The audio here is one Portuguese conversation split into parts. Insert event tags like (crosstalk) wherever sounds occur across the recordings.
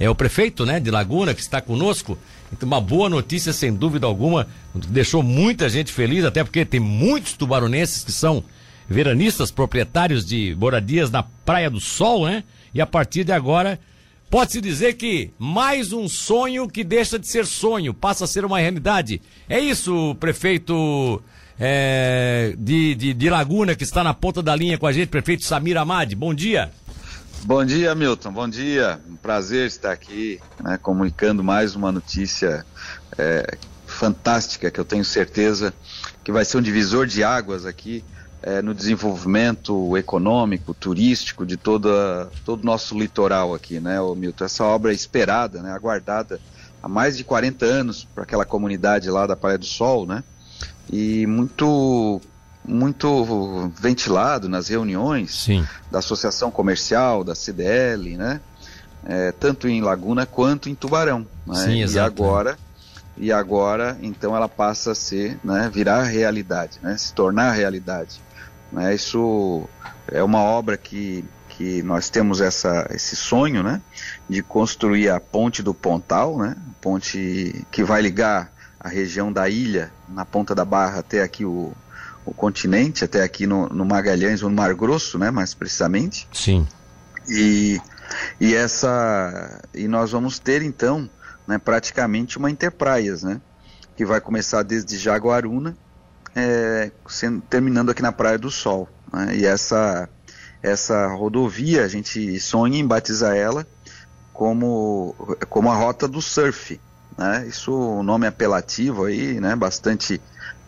é o prefeito, né, de Laguna, que está conosco. Então, uma boa notícia, sem dúvida alguma, deixou muita gente feliz, até porque tem muitos tubaronenses que são veranistas, proprietários de moradias na Praia do Sol, né? E a partir de agora, pode-se dizer que mais um sonho que deixa de ser sonho, passa a ser uma realidade. É isso, prefeito é, de, de, de Laguna, que está na ponta da linha com a gente, prefeito Samir Amadi. Bom dia. Bom dia, Milton. Bom dia. Um prazer estar aqui, né, comunicando mais uma notícia é, fantástica que eu tenho certeza que vai ser um divisor de águas aqui é, no desenvolvimento econômico, turístico de toda, todo o nosso litoral aqui, né, Milton? Essa obra é esperada, né, aguardada há mais de 40 anos para aquela comunidade lá da Praia do Sol, né? E muito muito ventilado nas reuniões Sim. da Associação Comercial, da CDL, né? É, tanto em Laguna quanto em Tubarão. Né? Sim, e agora, e agora, então ela passa a ser, né, virar realidade, né? Se tornar realidade. Né? Isso é uma obra que que nós temos essa, esse sonho, né, de construir a ponte do Pontal, né, ponte que vai ligar a região da ilha, na ponta da barra até aqui o, o continente, até aqui no, no Magalhães, ou no Mar Grosso, né, mais precisamente. Sim. E, e essa e nós vamos ter então, né, praticamente uma interpraias, né, que vai começar desde Jaguaruna, é, sendo, terminando aqui na Praia do Sol. Né, e essa essa rodovia a gente sonha em batizar ela como como a rota do surf, né? Isso um nome apelativo aí, né? Bastante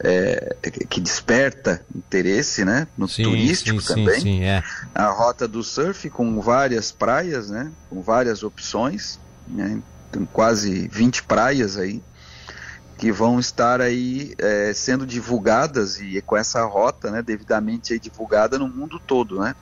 é, que desperta interesse, né? No Sim, turístico sim, também. Sim, é. A rota do surf com várias praias, né? Com várias opções, né? Tem quase 20 praias aí que vão estar aí é, sendo divulgadas e com essa rota, né? Devidamente divulgada no mundo todo, né?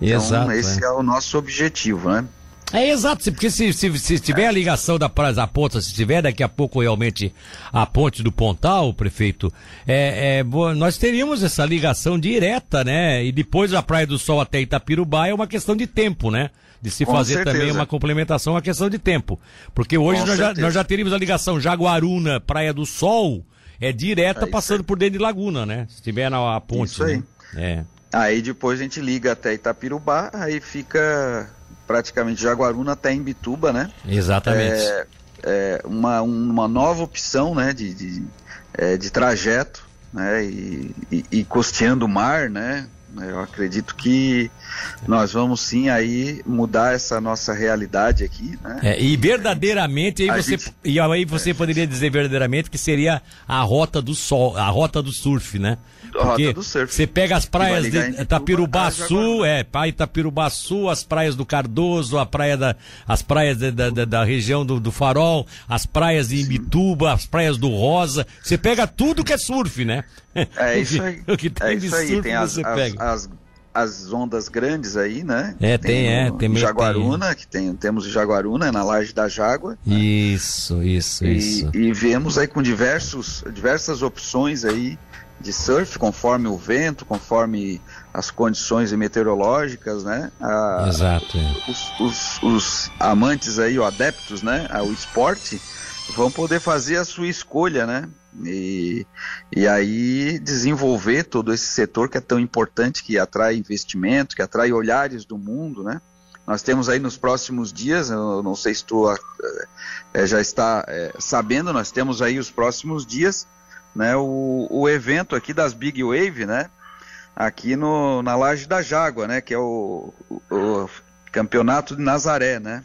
Então Exato. esse é. é o nosso objetivo, né? É exato, porque se, se, se tiver a ligação da Praia da Ponta, se tiver daqui a pouco realmente a ponte do Pontal, prefeito, é, é, nós teríamos essa ligação direta, né? E depois a Praia do Sol até Itapirubá é uma questão de tempo, né? De se Com fazer certeza. também uma complementação, uma questão de tempo. Porque hoje nós já, nós já teríamos a ligação Jaguaruna, Praia do Sol, é direta É passando por dentro de Laguna, né? Se tiver na ponte. Isso aí. né? É. Aí depois a gente liga até Itapirubá, aí fica praticamente Jaguaruna até Imbituba, né? Exatamente. É, é uma, uma nova opção, né, de, de, é, de trajeto, né, e, e, e costeando o mar, né? Eu acredito que nós vamos sim aí mudar essa nossa realidade aqui, né? É, e verdadeiramente, aí A você, gente- e aí você poderia dizer verdadeiramente que seria a rota do sol, a rota do surf, né? A rota Porque do surf. você pega as praias de Sul, Jaguaruna. é, para Itapirubá Sul, as praias do Cardoso, a praia da, as praias da, da, da- da região do, do Farol, as praias de Imbituba, as praias do Rosa, você pega tudo que é surf, né? É (laughs) isso aí. O que tem é de isso aí. Tem as, as, as, as ondas grandes aí, né? É, tem, é, o tem meio- Jaguaruna, que tem, temos o Jaguaruna na laje da Jágua. Isso, isso, isso. E, e vemos aí com diversos, diversas opções aí de surf, conforme o vento, conforme as condições meteorológicas, né? A- Exato. é. os, os- os amantes aí, ou adeptos, né, ao esporte, vão poder fazer a sua escolha, né? E, e aí desenvolver todo esse setor que é tão importante, que atrai investimento, que atrai olhares do mundo, né? Nós temos aí nos próximos dias, eu não sei se tu eh, já está eh, sabendo, nós temos aí os próximos dias, né, o, o evento aqui das Big Wave, né? Aqui no, na Laje da Jágua, né? Que é o, o- o campeonato de Nazaré, né?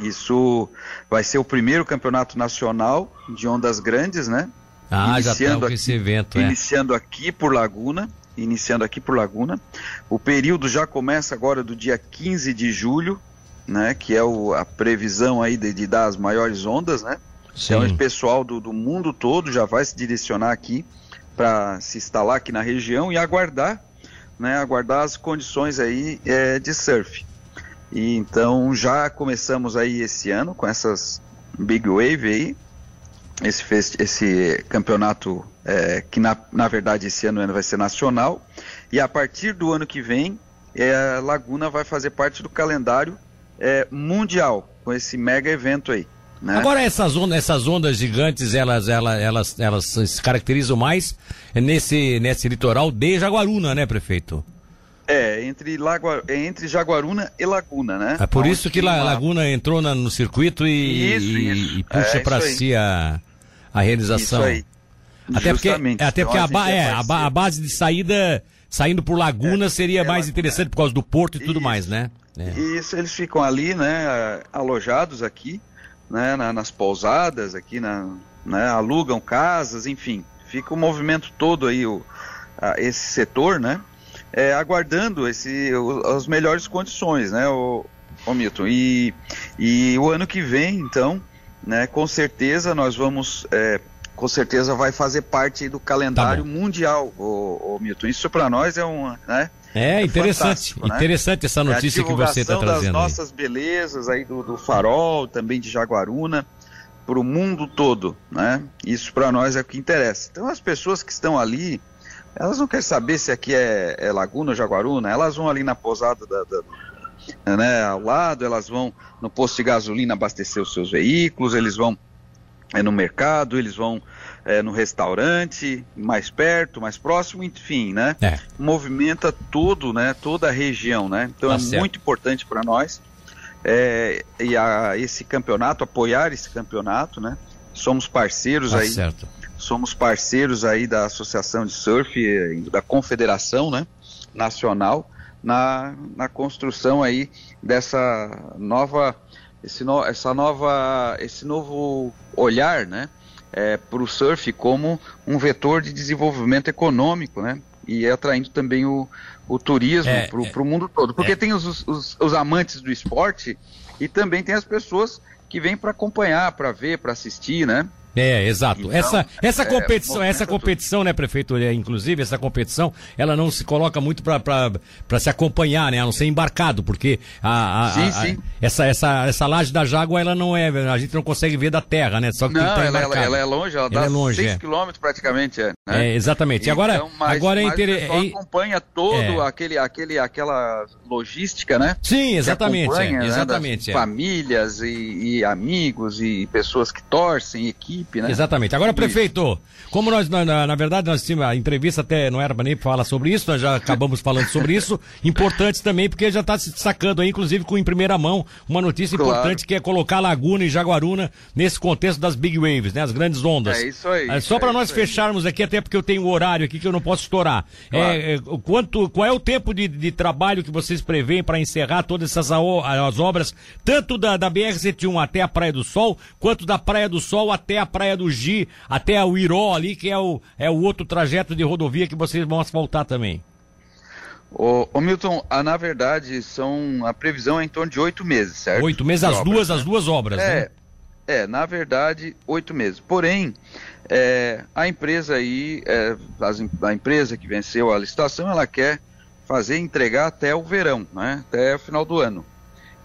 Isso vai ser o primeiro campeonato nacional de ondas grandes, né? Ah, já tá Iniciando com aqui- esse evento, é. Iniciando aqui por Laguna, iniciando aqui por Laguna. O período já começa agora do dia 15 de julho, né? Que é o- a previsão aí de, de dar as maiores ondas, né? Então, Sim. pessoal do, do mundo todo já vai se direcionar aqui para se instalar aqui na região e aguardar, né, aguardar as condições aí é, de surf. E então já começamos aí esse ano com essas big wave aí, esse, esse campeonato é, que na, na verdade esse ano vai ser nacional e a partir do ano que vem é, Laguna vai fazer parte do calendário é, mundial com esse mega evento aí. Né? Agora essas ondas, essas ondas gigantes, elas, elas, elas, elas se caracterizam mais nesse, nesse litoral de Jaguaruna, né, prefeito? É, entre, Lago, é entre Jaguaruna e Laguna, né? É por isso que La, Laguna entrou na, no circuito e, Isso, isso. e puxa É, para si a, a realização. Isso aí. Até porque, até porque Então, a, ba- gente é, a, ba- a base de saída, saindo por Laguna, seria é mais interessante por causa do porto e tudo mais, né? É. Isso, eles ficam ali, né, alojados aqui, né, na- nas pousadas aqui, na, né, alugam casas, enfim, fica o movimento todo aí, o, a- esse setor, né, é, aguardando esse, o- as melhores condições, né, o, o Milton. E, e o ano que vem, então, né, com certeza nós vamos, é, com certeza vai fazer parte aí do calendário Tá mundial, o, Milton. Isso para nós é um, né, É, É interessante, né? interessante essa é notícia que você está trazendo. das aí. nossas belezas aí do, do farol, também de Jaguaruna, para o mundo todo, né? Isso para nós é o que interessa. Então as pessoas que estão ali, elas não querem saber se aqui é, é Laguna ou Jaguaruna, elas vão ali na pousada da, da- né, ao lado, elas vão no posto de gasolina abastecer os seus veículos, eles vão é, no mercado, eles vão é, no restaurante, mais perto, mais próximo, enfim, né? É. movimenta tudo, né, toda a região, né? Então Tá é certo. muito importante para nós é, e a, esse campeonato, apoiar esse campeonato, né? Somos parceiros Tá aí, certo. Somos parceiros aí da Associação de Surf, da Confederação, né, Nacional, na, na construção aí dessa nova, esse no, essa nova, esse novo olhar, né, para o surf como um vetor de desenvolvimento econômico, né, e atraindo também o, o turismo É, para o mundo todo, porque é. tem os, os, os amantes do esporte e também tem as pessoas que vêm para acompanhar, para ver, para assistir, né? É, exato. Então, essa essa é, competição, movimenta essa competição, né, prefeito, é, inclusive essa competição, ela não se coloca muito para se acompanhar, né, a não ser embarcado, porque a, a- Sim, a- sim. essa essa essa laje da Jágua, ela não é, a gente não consegue ver da terra, né, só que Não, estar ela, ela- embarcado. ela é longe, ela, Ela dá é longe, 6 é. quilômetros praticamente, é. né? É, exatamente. E agora, Então, mas- agora é interessante. acompanha todo É. aquele, aquele, aquela logística, né? Sim, exatamente, é, né, exatamente. das é. Famílias e, e amigos e pessoas que torcem, equipe, né? Exatamente. Agora, prefeito, como nós, na, na- na verdade, nós tínhamos a entrevista até não era para nem falar sobre isso, nós já acabamos (laughs) falando sobre isso. Importante também, porque já está se destacando aí, inclusive com em primeira mão, uma notícia Claro. importante que é colocar Laguna e Jaguaruna nesse contexto das big waves, né? As grandes ondas. É isso aí, É, só para é nós isso aí. fecharmos aqui, até porque eu tenho o horário aqui que eu não posso estourar. Claro. É, é, o quanto, qual é o tempo de, de trabalho que vocês preveem para encerrar todas essas as obras, tanto da, da BR-101 até a Praia do Sol, quanto da Praia do Sol até a Praia do Gi, até o Iró ali, que é o, é o outro trajeto de rodovia que vocês vão asfaltar também. Ô, ô, Milton, ah, na verdade, são, a previsão é em torno de oito meses, certo? Oito meses, De as obras, duas, né? as duas obras, né? É, é, na verdade, oito meses. Porém, é, a empresa aí, é, as a empresa que venceu a licitação, ela quer fazer entregar até o verão, né? Até o final do ano.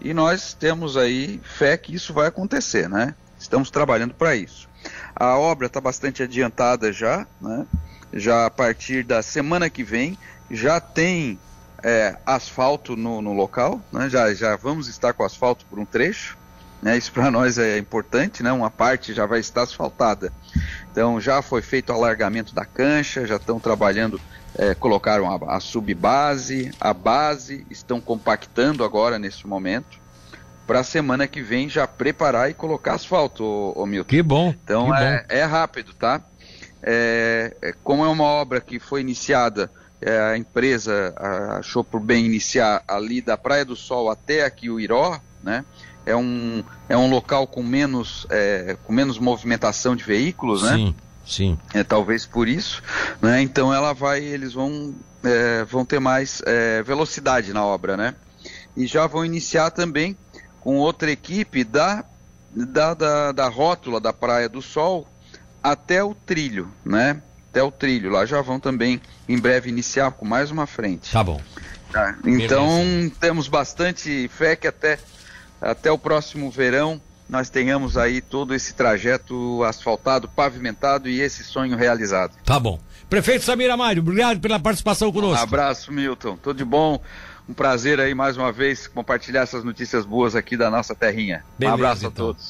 E nós temos aí fé que isso vai acontecer, né? Estamos trabalhando para isso. A obra está bastante adiantada já, né? Já a partir da semana que vem já tem é, asfalto no, no local, né? Já, já vamos estar com asfalto por um trecho, né? Isso para nós é importante, né? Uma parte já vai estar asfaltada. Então já foi feito o alargamento da cancha, já estão trabalhando, é, colocaram a, a subbase, a base, estão compactando agora nesse momento para a semana que vem já preparar e colocar asfalto, ô, ô Milton. Que bom. Então que é, bom. é rápido, tá? É, é, como é uma obra que foi iniciada, é, a empresa achou por bem iniciar ali da Praia do Sol até aqui o Iró, né? É um, é um local com menos, é, com menos movimentação de veículos, né? Sim, sim. É, talvez por isso, né? Então ela vai, eles vão, é, vão ter mais velocidade na obra, né? E já vão iniciar também com outra equipe da, da, da, da rótula da Praia do Sol até o trilho, né? Até o trilho. Lá já vão também em breve iniciar com mais uma frente. Tá bom. Tá? Então temos bastante fé que até, até o próximo verão nós tenhamos aí todo esse trajeto asfaltado, pavimentado e esse sonho realizado. Tá bom. Prefeito Samir Amário, obrigado pela participação Um conosco. abraço, Milton. Tudo de bom. Um prazer aí mais uma vez compartilhar essas notícias boas aqui da nossa terrinha. Beleza, um abraço então. a todos.